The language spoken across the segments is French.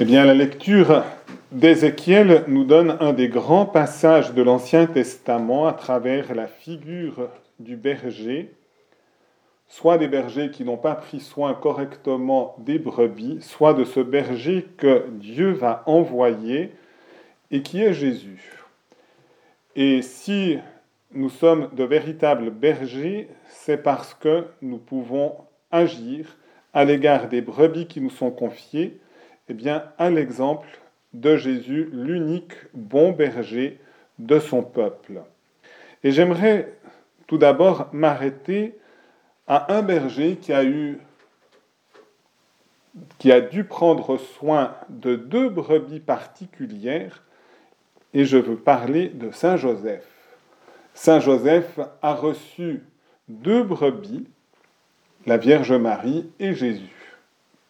Eh bien, la lecture d'Ézéchiel nous donne un des grands passages de l'Ancien Testament à travers la figure du berger, soit des bergers qui n'ont pas pris soin correctement des brebis, soit de ce berger que Dieu va envoyer et qui est Jésus. Et si nous sommes de véritables bergers, c'est parce que nous pouvons agir à l'égard des brebis qui nous sont confiées eh bien, à l'exemple de Jésus, l'unique bon berger de son peuple. Et j'aimerais tout d'abord m'arrêter à un berger qui a eu qui a dû prendre soin de deux brebis particulières, et je veux parler de Saint Joseph. Saint Joseph a reçu deux brebis, la Vierge Marie et Jésus.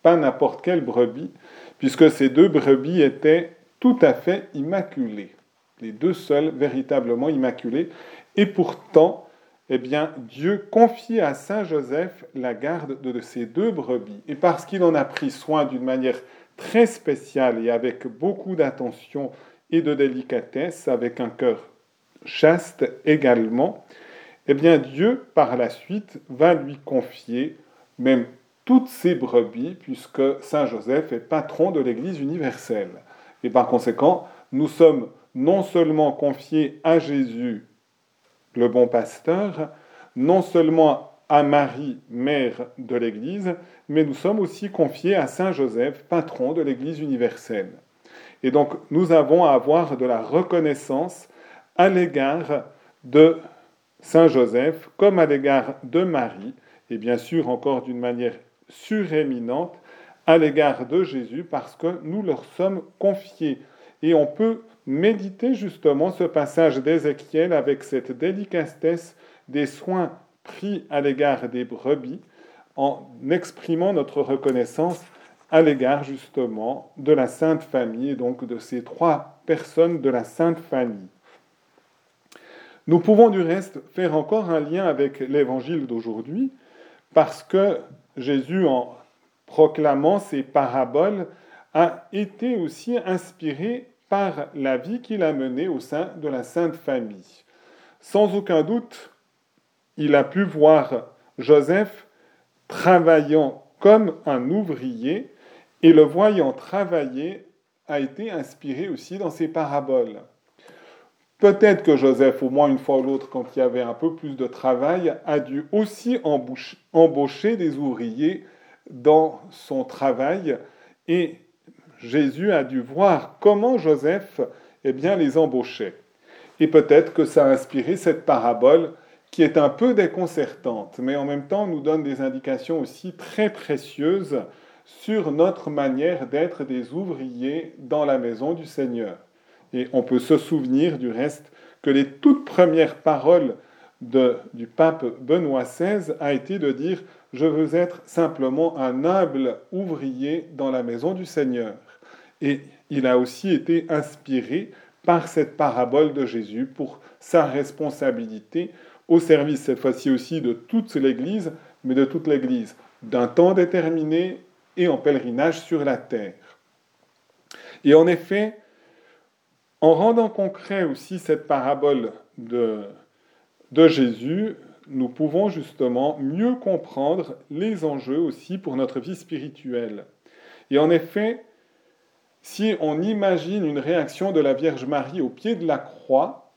Pas n'importe quelle brebis, puisque ces deux brebis étaient tout à fait immaculées, les deux seuls véritablement immaculés, et pourtant, eh bien, Dieu confiait à Saint Joseph la garde de ces deux brebis, et parce qu'il en a pris soin d'une manière très spéciale et avec beaucoup d'attention et de délicatesse, avec un cœur chaste également, eh bien Dieu, par la suite, va lui confier même toutes ces brebis, puisque Saint Joseph est patron de l'Église universelle. Et par conséquent, nous sommes non seulement confiés à Jésus, le bon pasteur, non seulement à Marie, mère de l'Église, mais nous sommes aussi confiés à Saint Joseph, patron de l'Église universelle. Et donc nous avons à avoir de la reconnaissance à l'égard de Saint Joseph comme à l'égard de Marie, et bien sûr encore d'une manière suréminente à l'égard de Jésus parce que nous leur sommes confiés. Et on peut méditer justement ce passage d'Ézéchiel avec cette délicatesse des soins pris à l'égard des brebis en exprimant notre reconnaissance à l'égard justement de la Sainte Famille et donc de ces trois personnes de la Sainte Famille. Nous pouvons du reste faire encore un lien avec l'évangile d'aujourd'hui parce que Jésus, en proclamant ces paraboles, a été aussi inspiré par la vie qu'il a menée au sein de la Sainte Famille. Sans aucun doute, il a pu voir Joseph travaillant comme un ouvrier et le voyant travailler a été inspiré aussi dans ses paraboles. Peut-être que Joseph, au moins une fois ou l'autre, quand il y avait un peu plus de travail, a dû aussi embaucher des ouvriers dans son travail et Jésus a dû voir comment Joseph eh les embauchait. Et peut-être que ça a inspiré cette parabole qui est un peu déconcertante, mais en même temps nous donne des indications aussi très précieuses sur notre manière d'être des ouvriers dans la maison du Seigneur. Et on peut se souvenir du reste que les toutes premières paroles du pape Benoît XVI a été de dire Je veux être simplement un humble ouvrier dans la maison du Seigneur. Et il a aussi été inspiré par cette parabole de Jésus pour sa responsabilité au service, cette fois-ci aussi, de toute l'Église, mais de toute l'Église, d'un temps déterminé et en pèlerinage sur la terre. Et en effet, en rendant concret aussi cette parabole de, de Jésus, nous pouvons justement mieux comprendre les enjeux aussi pour notre vie spirituelle. Et en effet, si on imagine une réaction de la Vierge Marie au pied de la croix,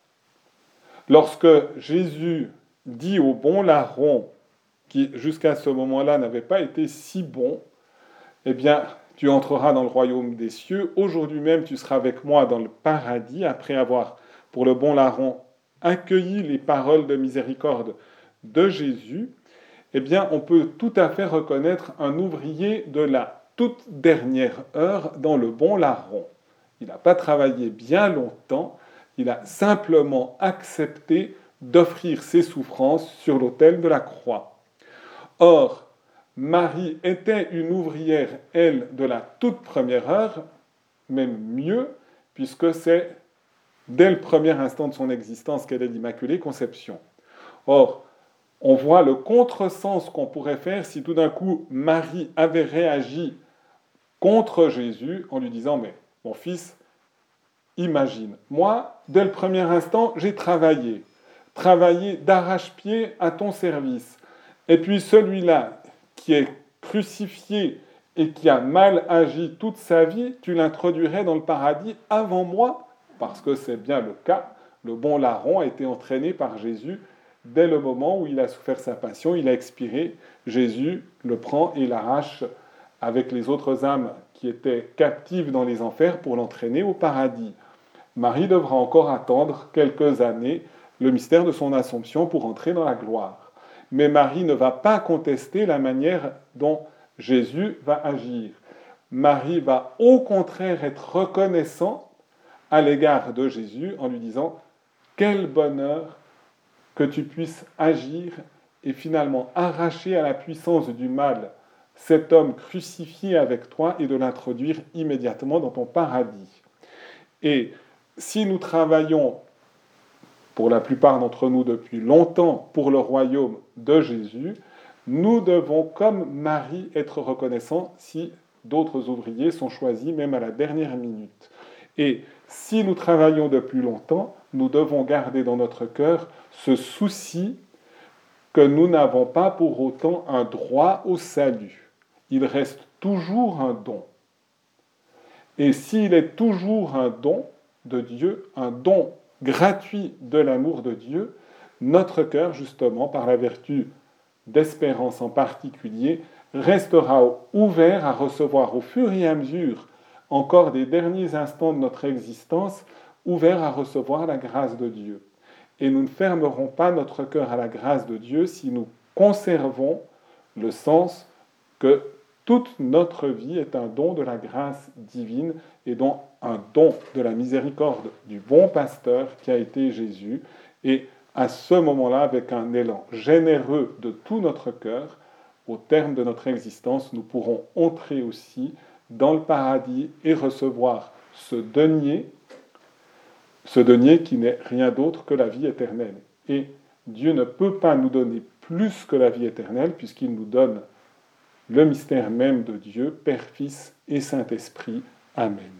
lorsque Jésus dit au bon larron, qui jusqu'à ce moment-là n'avait pas été si bon, eh bien, tu entreras dans le royaume des cieux. Aujourd'hui même, tu seras avec moi dans le paradis, après avoir, pour le bon larron, accueilli les paroles de miséricorde de Jésus. Eh bien, on peut tout à fait reconnaître un ouvrier de la toute dernière heure dans le bon larron. Il n'a pas travaillé bien longtemps, il a simplement accepté d'offrir ses souffrances sur l'autel de la croix. Or, Marie était une ouvrière, elle, de la toute première heure, même mieux, puisque c'est dès le premier instant de son existence qu'elle est l'Immaculée Conception. Or, on voit le contresens qu'on pourrait faire si tout d'un coup Marie avait réagi contre Jésus en lui disant, mais mon fils, imagine, moi, dès le premier instant, j'ai travaillé, travaillé d'arrache-pied à ton service. Et puis celui-là est crucifié et qui a mal agi toute sa vie, tu l'introduirais dans le paradis avant moi, parce que c'est bien le cas. Le bon larron a été entraîné par Jésus dès le moment où il a souffert sa passion, il a expiré. Jésus le prend et l'arrache avec les autres âmes qui étaient captives dans les enfers pour l'entraîner au paradis. Marie devra encore attendre quelques années le mystère de son Assomption pour entrer dans la gloire. Mais Marie ne va pas contester la manière dont Jésus va agir. Marie va au contraire être reconnaissant à l'égard de Jésus en lui disant Quel bonheur que tu puisses agir et finalement arracher à la puissance du mal cet homme crucifié avec toi et de l'introduire immédiatement dans ton paradis. Et si nous travaillons, pour la plupart d'entre nous depuis longtemps, pour le royaume de Jésus, nous devons, comme Marie, être reconnaissants si d'autres ouvriers sont choisis, même à la dernière minute. Et si nous travaillons depuis longtemps, nous devons garder dans notre cœur ce souci que nous n'avons pas pour autant un droit au salut. Il reste toujours un don. Et s'il est toujours un don de Dieu, un don gratuit de l'amour de Dieu, notre cœur, justement, par la vertu d'espérance en particulier, restera ouvert à recevoir au fur et à mesure, encore des derniers instants de notre existence, ouvert à recevoir la grâce de Dieu. Et nous ne fermerons pas notre cœur à la grâce de Dieu si nous conservons le sens que toute notre vie est un don de la grâce divine et donc un don de la miséricorde du bon pasteur qui a été Jésus. Et à ce moment-là, avec un élan généreux de tout notre cœur, au terme de notre existence, nous pourrons entrer aussi dans le paradis et recevoir ce denier, ce denier qui n'est rien d'autre que la vie éternelle. Et Dieu ne peut pas nous donner plus que la vie éternelle puisqu'il nous donne le mystère même de Dieu, Père, Fils et Saint-Esprit. Amen.